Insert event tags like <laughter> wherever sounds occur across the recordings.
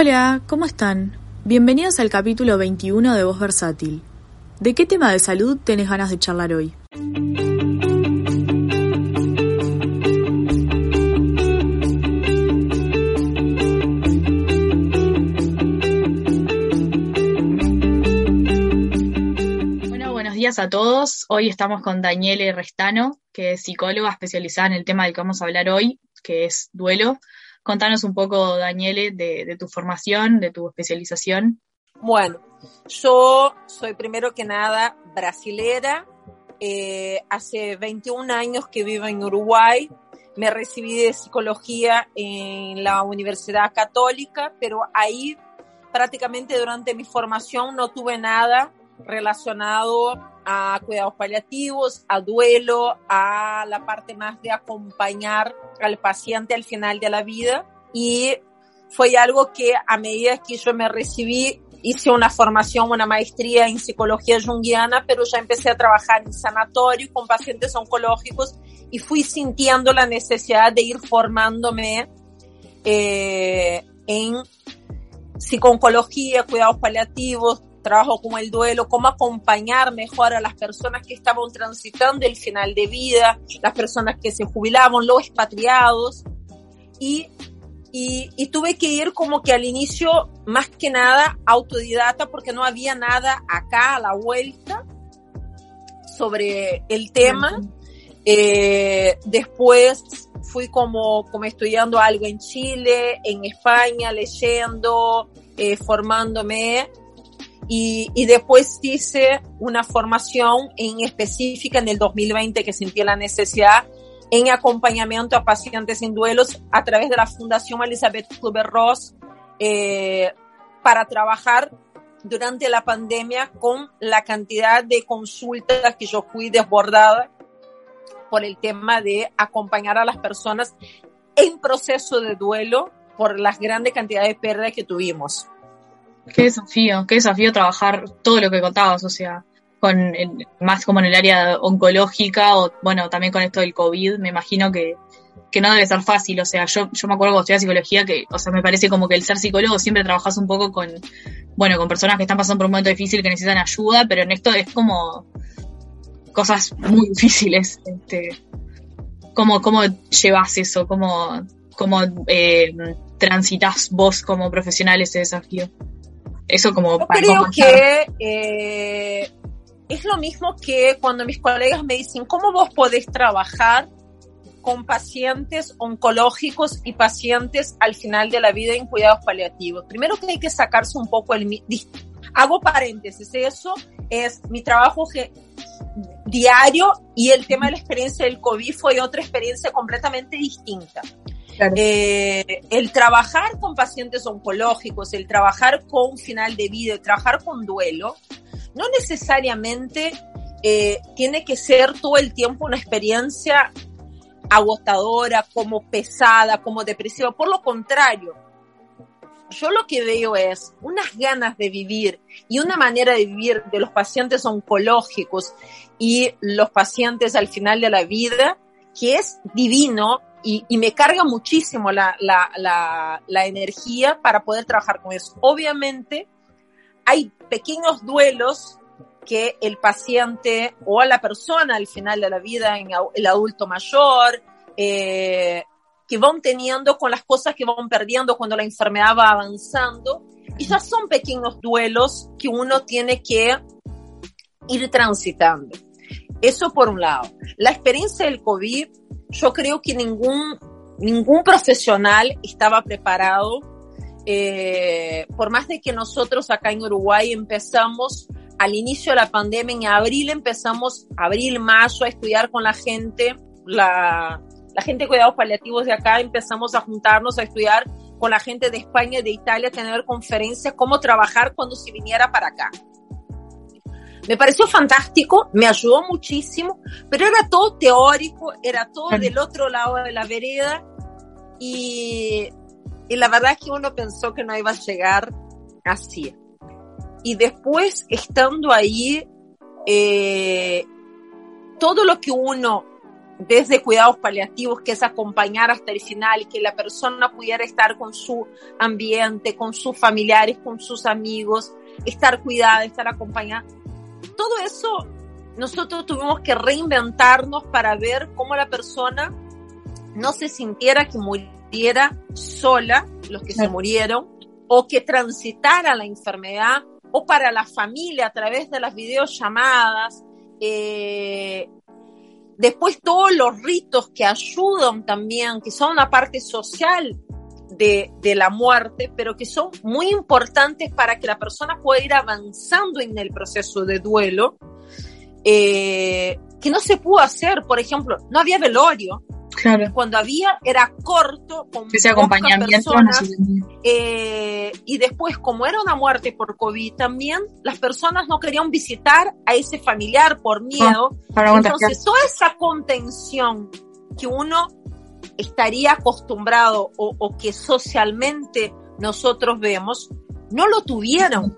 Hola, ¿cómo están? Bienvenidos al capítulo 21 de Voz Versátil. ¿De qué tema de salud tenés ganas de charlar hoy? Bueno, buenos días a todos. Hoy estamos con Daniele Restano, que es psicóloga especializada en el tema del que vamos a hablar hoy, que es duelo. Contanos un poco, Daniele, de, tu formación, de tu especialización. Bueno, yo soy primero que nada brasilera. Eh, hace 21 años que vivo en Uruguay. Me recibí de psicología en la Universidad Católica, pero ahí prácticamente durante mi formación no tuve nada relacionado a cuidados paliativos, a duelo, a la parte más de acompañar al paciente al final de la vida. Y fue algo que a medida que yo me recibí, hice una formación, una maestría en psicología junguiana, pero ya empecé a trabajar en sanatorio con pacientes oncológicos y fui sintiendo la necesidad de ir formándome eh, en psiconcología, cuidados paliativos, trabajo como el duelo, cómo acompañar mejor a las personas que estaban transitando el final de vida, las personas que se jubilaban, los expatriados. Y, y, y, tuve que ir como que al inicio, más que nada, autodidata, porque no había nada acá a la vuelta sobre el tema. Eh, después fui como, como estudiando algo en Chile, en España, leyendo, eh, formándome y, y, después hice una formación en específica en el 2020 que sentí la necesidad en acompañamiento a pacientes en duelos a través de la Fundación Elizabeth Kluber-Ross eh, para trabajar durante la pandemia con la cantidad de consultas que yo fui desbordada por el tema de acompañar a las personas en proceso de duelo por las grandes cantidades de pérdidas que tuvimos. Qué desafío, qué desafío trabajar todo lo que contabas, o sea, con más como en el área oncológica o bueno, también con esto del COVID, me imagino que, que no debe ser fácil, o sea, yo, yo me acuerdo cuando estudié psicología que, o sea, me parece como que el ser psicólogo siempre trabajas un poco con, bueno, con personas que están pasando por un momento difícil que necesitan ayuda, pero en esto es como cosas muy difíciles, este, cómo, cómo llevas eso, cómo, cómo eh, transitas vos como profesional ese desafío. Eso como... Yo creo que eh, es lo mismo que cuando mis colegas me dicen, ¿cómo vos podés trabajar con pacientes oncológicos y pacientes al final de la vida en cuidados paliativos? Primero que hay que sacarse un poco el... Hago paréntesis, eso es mi trabajo que, diario y el tema de la experiencia del COVID fue otra experiencia completamente distinta. Eh, el trabajar con pacientes oncológicos, el trabajar con final de vida, el trabajar con duelo, no necesariamente eh, tiene que ser todo el tiempo una experiencia agotadora, como pesada, como depresiva. Por lo contrario, yo lo que veo es unas ganas de vivir y una manera de vivir de los pacientes oncológicos y los pacientes al final de la vida que es divino y, y me carga muchísimo la, la, la, la, energía para poder trabajar con eso. Obviamente, hay pequeños duelos que el paciente o a la persona al final de la vida, en el adulto mayor, eh, que van teniendo con las cosas que van perdiendo cuando la enfermedad va avanzando. Y ya son pequeños duelos que uno tiene que ir transitando. Eso por un lado. La experiencia del COVID yo creo que ningún, ningún profesional estaba preparado. Eh, por más de que nosotros acá en Uruguay empezamos al inicio de la pandemia, en abril empezamos, abril, mayo, a estudiar con la gente, la, la gente de cuidados paliativos de acá, empezamos a juntarnos a estudiar con la gente de España y de Italia, tener conferencias, cómo trabajar cuando se viniera para acá. Me pareció fantástico, me ayudó muchísimo, pero era todo teórico, era todo del otro lado de la vereda y, y la verdad es que uno pensó que no iba a llegar así. Y después, estando ahí, eh, todo lo que uno desde cuidados paliativos, que es acompañar hasta el final, y que la persona pudiera estar con su ambiente, con sus familiares, con sus amigos, estar cuidada, estar acompañada. Todo eso nosotros tuvimos que reinventarnos para ver cómo la persona no se sintiera que muriera sola, los que se murieron, o que transitara la enfermedad, o para la familia a través de las videollamadas. Eh, después todos los ritos que ayudan también, que son una parte social de, de, la muerte, pero que son muy importantes para que la persona pueda ir avanzando en el proceso de duelo eh, que no se pudo hacer. Por ejemplo, no había velorio. Claro. Cuando había era corto, con ese acompañamiento. Personas, eh, y después, como era una muerte por COVID también, las personas no querían visitar a ese familiar por miedo. Ah, Entonces, toda esa contención que uno estaría acostumbrado o, o que socialmente nosotros vemos, no lo tuvieron.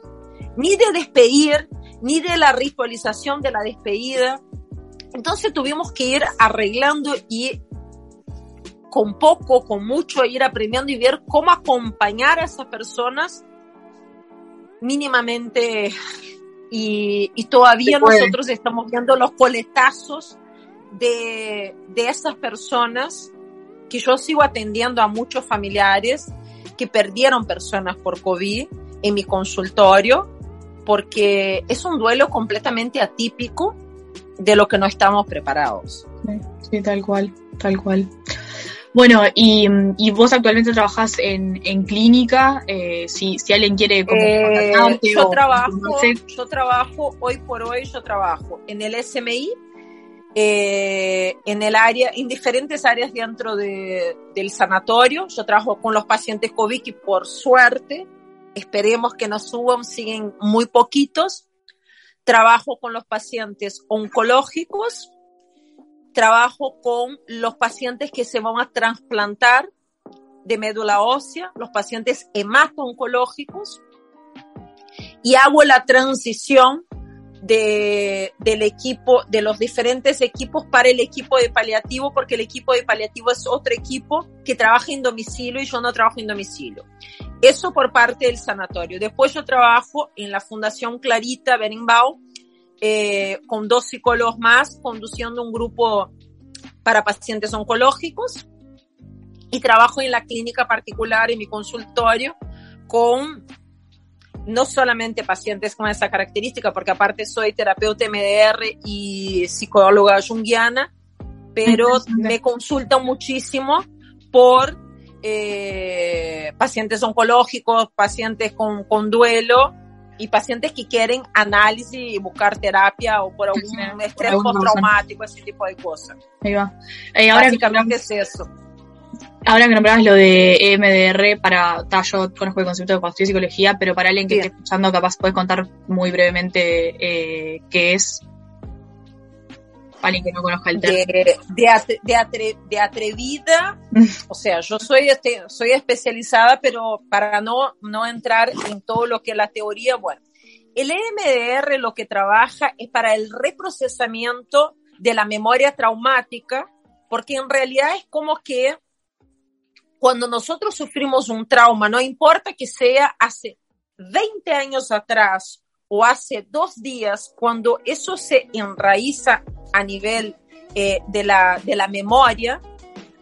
Ni de despedir, ni de la ritualización de la despedida. Entonces tuvimos que ir arreglando y con poco, con mucho, ir aprendiendo y ver cómo acompañar a esas personas mínimamente. Y, y todavía nosotros estamos viendo los coletazos de, de esas personas que yo sigo atendiendo a muchos familiares que perdieron personas por COVID en mi consultorio porque es un duelo completamente atípico de lo que no estamos preparados. Sí, tal cual, tal cual. Bueno, y, y vos actualmente trabajas en, en clínica, eh, si, si alguien quiere como eh, yo trabajo, yo trabajo, hoy por hoy yo trabajo en el SMI, eh, en el área, en diferentes áreas dentro de, del sanatorio, yo trabajo con los pacientes COVID y por suerte esperemos que no suban, siguen muy poquitos. Trabajo con los pacientes oncológicos, trabajo con los pacientes que se van a trasplantar de médula ósea, los pacientes hemato-oncológicos, y hago la transición de, del equipo, de los diferentes equipos para el equipo de paliativo, porque el equipo de paliativo es otro equipo que trabaja en domicilio y yo no trabajo en domicilio. Eso por parte del sanatorio. Después yo trabajo en la Fundación Clarita Berimbau, eh, con dos psicólogos más, conduciendo un grupo para pacientes oncológicos y trabajo en la clínica particular, en mi consultorio, con no solamente pacientes con esa característica, porque aparte soy terapeuta MDR y psicóloga junguiana, pero me consultan muchísimo por eh, pacientes oncológicos, pacientes con, con, duelo y pacientes que quieren análisis y buscar terapia o por algún estrés postraumático, ese tipo de cosas. Ahí va. Eh, ahora Básicamente es eso. Ahora que nombrabas lo de EMDR, para, ta, yo conozco el concepto de construir psicología, pero para alguien que esté escuchando, capaz puedes contar muy brevemente eh, qué es alguien que no conozca el. De, de, de, atrevida, <laughs> o sea, yo soy, este, soy especializada, pero para no, no entrar en todo lo que es la teoría, bueno, el EMDR lo que trabaja es para el reprocesamiento de la memoria traumática, porque en realidad es como que cuando nosotros sufrimos un trauma, no importa que sea hace 20 años atrás o hace dos días, cuando eso se enraiza a nivel eh, de, la, de la memoria,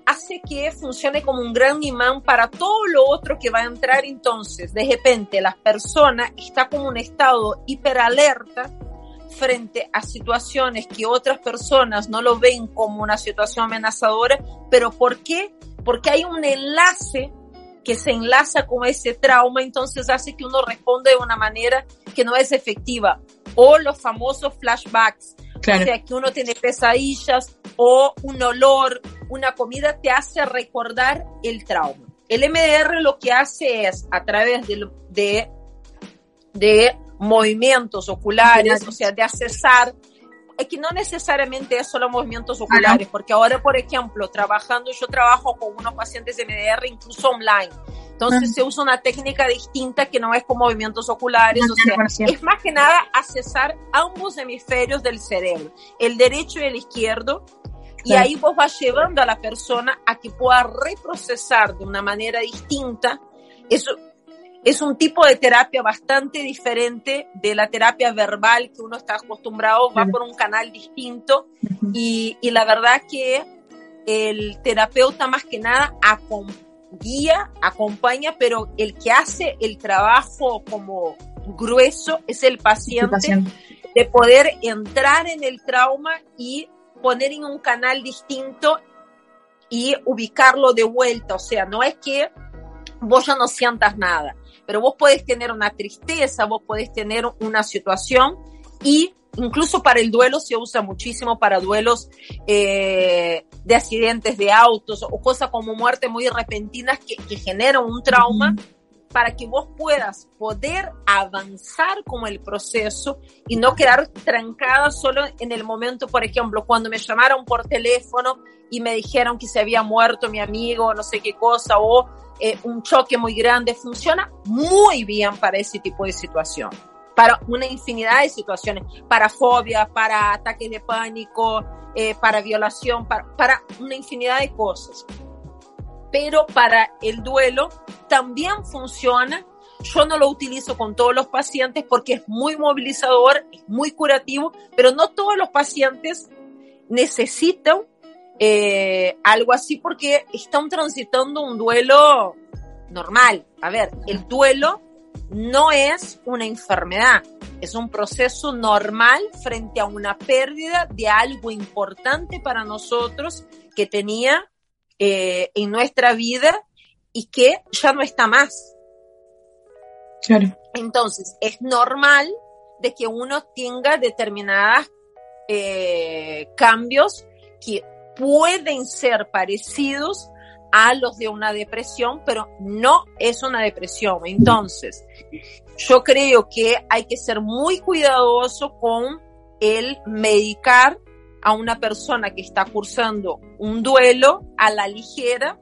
hace que funcione como un gran imán para todo lo otro que va a entrar. Entonces, de repente, la persona está como un estado hiperalerta frente a situaciones que otras personas no lo ven como una situación amenazadora, pero ¿por qué? Porque hay un enlace que se enlaza con ese trauma, entonces hace que uno responda de una manera que no es efectiva. O los famosos flashbacks, o sea, que uno tiene pesadillas o un olor, una comida te hace recordar el trauma. El MDR lo que hace es, a través de, de, de movimientos oculares, o sea, de accesar es que no necesariamente es solo movimientos oculares, porque ahora, por ejemplo, trabajando, yo trabajo con unos pacientes de MDR incluso online. Entonces se usa una técnica distinta que no es con movimientos oculares, o sea, es más que nada accesar ambos hemisferios del cerebro, el derecho y el izquierdo, Y ahí vos vas llevando a la persona a que pueda reprocesar de una manera distinta. Eso es un tipo de terapia bastante diferente de la terapia verbal que uno está acostumbrado, va por un canal distinto. Y, y la verdad que el terapeuta más que nada guía, acompaña, pero el que hace el trabajo como grueso es el paciente, el paciente, de poder entrar en el trauma y poner en un canal distinto y ubicarlo de vuelta. O sea, no es que vos ya no sientas nada, pero vos podés tener una tristeza, vos podés tener una situación y incluso para el duelo se usa muchísimo para duelos eh, de accidentes de autos o cosas como muerte muy repentinas que, que generan un trauma para que vos puedas poder avanzar con el proceso y no quedar trancada solo en el momento, por ejemplo, cuando me llamaron por teléfono y me dijeron que se había muerto mi amigo, no sé qué cosa, o eh, un choque muy grande, funciona muy bien para ese tipo de situación, para una infinidad de situaciones, para fobia, para ataques de pánico, eh, para violación, para, para una infinidad de cosas. Pero para el duelo también funciona. Yo no lo utilizo con todos los pacientes porque es muy movilizador, es muy curativo, pero no todos los pacientes necesitan eh, algo así porque están transitando un duelo normal. A ver, el duelo no es una enfermedad, es un proceso normal frente a una pérdida de algo importante para nosotros que tenía eh, en nuestra vida y que ya no está más. Claro. Entonces, es normal de que uno tenga determinados eh, cambios que pueden ser parecidos a los de una depresión, pero no es una depresión. Entonces, yo creo que hay que ser muy cuidadoso con el medicar a una persona que está cursando un duelo a la ligera,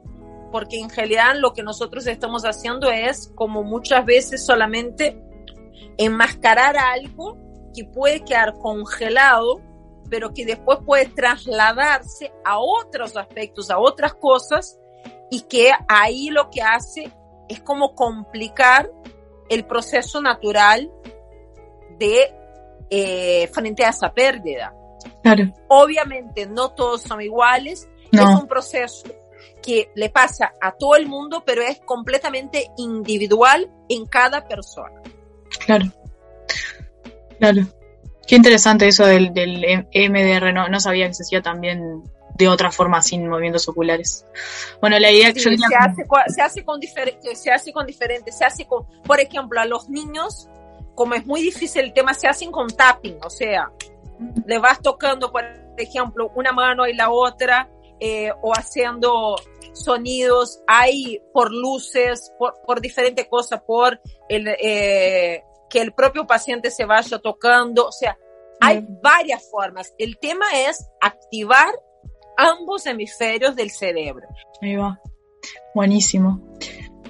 porque en realidad lo que nosotros estamos haciendo es, como muchas veces, solamente enmascarar algo que puede quedar congelado, pero que después puede trasladarse a otros aspectos, a otras cosas, y que ahí lo que hace es como complicar el proceso natural de eh, frente a esa pérdida. Obviamente no todos son iguales, es un proceso que le pasa a todo el mundo, pero es completamente individual en cada persona. Claro, claro. Qué interesante eso del, MDR, no, no sabía que se hacía también de otra forma sin movimientos oculares. Bueno, la idea que yo se, hace, se hace con se hace con diferente, se hace con, por ejemplo, a los niños, como es muy difícil el tema, se hacen con tapping, o sea, le vas tocando, por ejemplo, una mano y la otra, eh, o haciendo sonidos, hay por luces, por, por diferentes cosas, por el, eh, que el propio paciente se vaya tocando, o sea, hay varias formas. El tema es activar ambos hemisferios del cerebro. Ahí va. Buenísimo.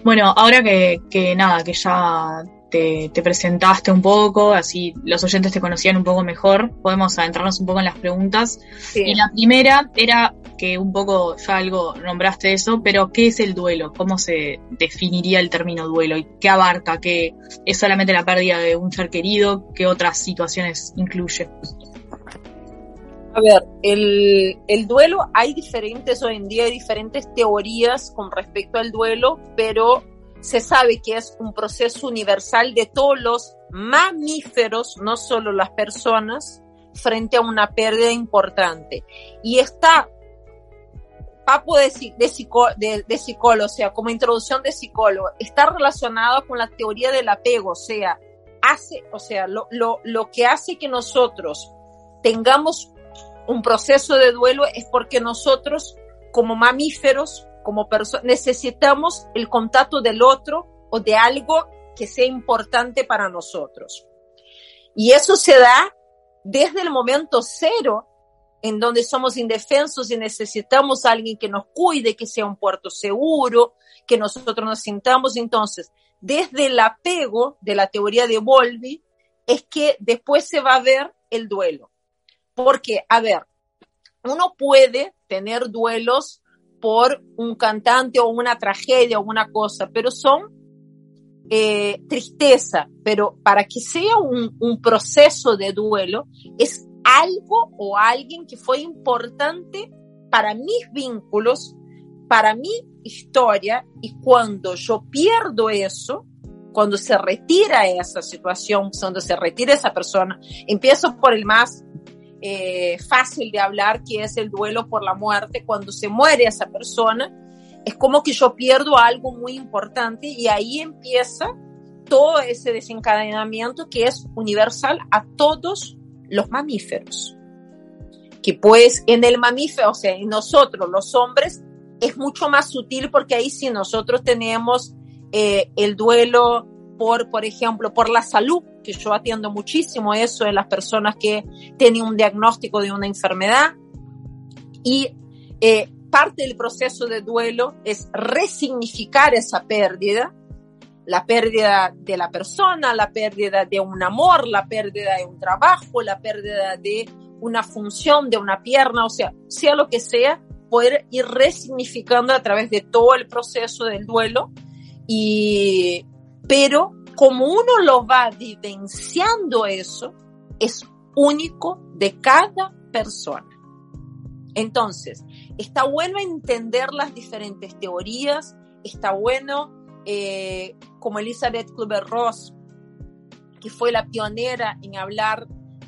Bueno, ahora que, que nada, que ya te, presentaste un poco, así los oyentes te conocían un poco mejor. Podemos adentrarnos un poco en las preguntas. Y la primera era que un poco ya algo nombraste eso, pero ¿qué es el duelo? ¿Cómo se definiría el término duelo? ¿Y qué abarca? ¿Qué es solamente la pérdida de un ser querido? ¿Qué otras situaciones incluye? A ver, el, el, duelo, hay diferentes, hoy en día hay diferentes teorías con respecto al duelo, pero se sabe que es un proceso universal de todos los mamíferos, no solo las personas, frente a una pérdida importante. Y está, papo de, psicólogo, o sea, como introducción de psicólogo, está relacionado con la teoría del apego, o sea, hace, o sea, lo que hace que nosotros tengamos un proceso de duelo es porque nosotros, como mamíferos, como personas, necesitamos el contacto del otro o de algo que sea importante para nosotros. Y eso se da desde el momento cero, en donde somos indefensos y necesitamos a alguien que nos cuide, que sea un puerto seguro, que nosotros nos sintamos. Entonces, desde el apego de la teoría de Volvi, es que después se va a ver el duelo. Porque, a ver, uno puede tener duelos por un cantante o una tragedia o una cosa, pero son eh, tristeza, pero para que sea un, un, proceso de duelo, es algo o alguien que fue importante para mis vínculos, para mi historia, y cuando yo pierdo eso, cuando se retira esa situación, cuando se retira esa persona, empiezo por el más eh, fácil de hablar, que es el duelo por la muerte, cuando se muere esa persona, es como que yo pierdo algo muy importante y ahí empieza todo ese desencadenamiento que es universal a todos los mamíferos. Que pues en el mamífero, o sea, en nosotros los hombres, es mucho más sutil porque ahí sí nosotros tenemos eh, el duelo por, por ejemplo, por la salud, que yo atiendo muchísimo eso en las personas que tienen un diagnóstico de una enfermedad. Y eh, parte del proceso de duelo es resignificar esa pérdida, la pérdida de la persona, la pérdida de un amor, la pérdida de un trabajo, la pérdida de una función, de una pierna, o sea, sea lo que sea, poder ir resignificando a través de todo el proceso del duelo y, pero como uno lo va vivenciando eso, es único de cada persona. Entonces, está bueno entender las diferentes teorías, está bueno, eh, como Elizabeth Kluber-Ross, que fue la pionera en hablar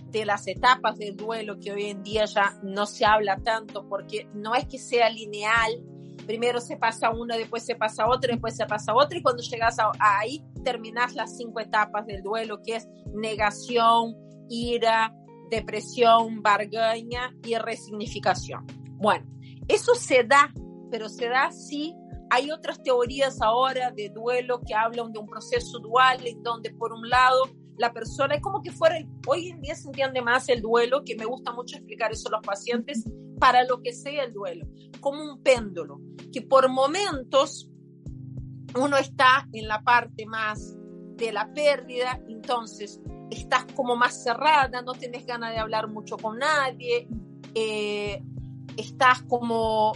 de las etapas del duelo, que hoy en día ya no se habla tanto, porque no es que sea lineal, primero se pasa uno, después se pasa otro, después se pasa otro, y cuando llegas a, ahí terminas las cinco etapas del duelo, que es negación, ira, depresión, bargaña y resignificación. Bueno, eso se da, pero se da si hay otras teorías ahora de duelo que hablan de un proceso dual en donde por un lado la persona es como que fuera, hoy en día se entiende más el duelo, que me gusta mucho explicar eso a los pacientes, para lo que sea el duelo, como un péndulo, que por momentos uno está en la parte más de la pérdida, entonces estás como más cerrada, no tienes ganas de hablar mucho con nadie, eh, estás como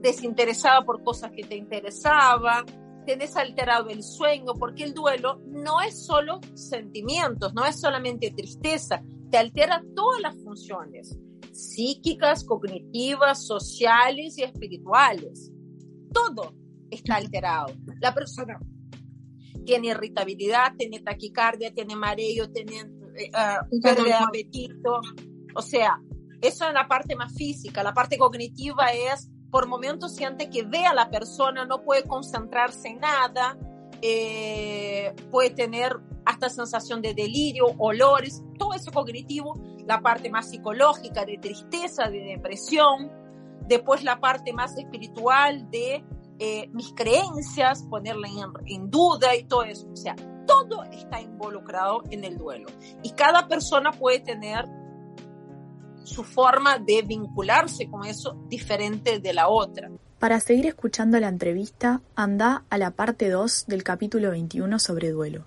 desinteresada por cosas que te interesaban, tenés alterado el sueño, porque el duelo no es solo sentimientos, no es solamente tristeza, te altera todas las funciones psíquicas, cognitivas, sociales y espirituales. Todo está alterado. La persona tiene irritabilidad, tiene taquicardia, tiene mareo, tiene uh, pérdida de apetito. O sea, eso es la parte más física. La parte cognitiva es por momentos siente que ve a la persona, no puede concentrarse en nada, eh, puede tener hasta sensación de delirio, olores, todo eso cognitivo, la parte más psicológica de tristeza, de depresión, después la parte más espiritual de eh, mis creencias, ponerla en, en duda y todo eso. O sea, todo está involucrado en el duelo. Y cada persona puede tener su forma de vincularse con eso diferente de la otra. Para seguir escuchando la entrevista, anda a la parte 2 del capítulo 21 sobre duelo.